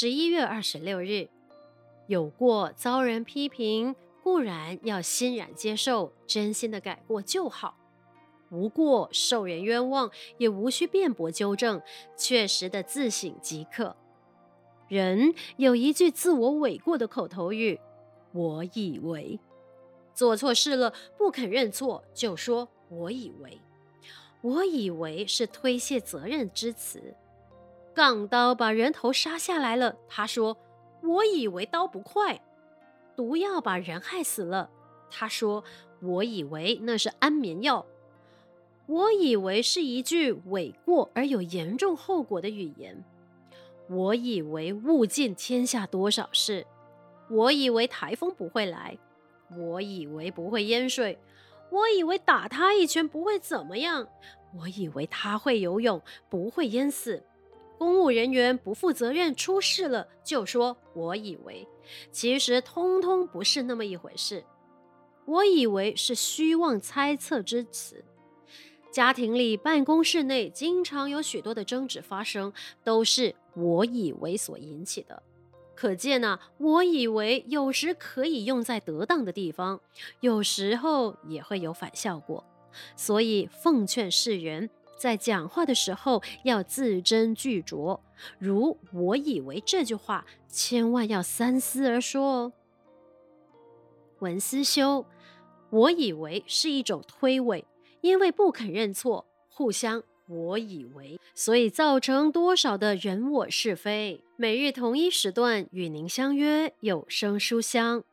十一月二十六日，有过遭人批评，固然要欣然接受，真心的改过就好；无过受人冤枉，也无需辩驳纠正，确实的自省即可。人有一句自我诿过的口头语：“我以为”，做错事了不肯认错，就说“我以为”。我以为是推卸责任之词。钢刀把人头杀下来了，他说：“我以为刀不快。”毒药把人害死了，他说：“我以为那是安眠药。”我以为是一句诿过而有严重后果的语言。我以为物尽天下多少事，我以为台风不会来，我以为不会淹水，我以为打他一拳不会怎么样，我以为他会游泳不会淹死。公务人员不负责任出事了，就说我以为，其实通通不是那么一回事。我以为是虚妄猜测之词。家庭里、办公室内，经常有许多的争执发生，都是我以为所引起的。可见呢、我以为有时可以用在得当的地方，有时候也会有反效果。所以奉劝世人，在讲话的时候要字斟句酌。如“我以为”这句话，千万要三思而说哦。文思修，我以为是一种推诿。因为不肯认错，互相我以为，所以造成多少的人我是非。每日同一时段与您相约有声书香。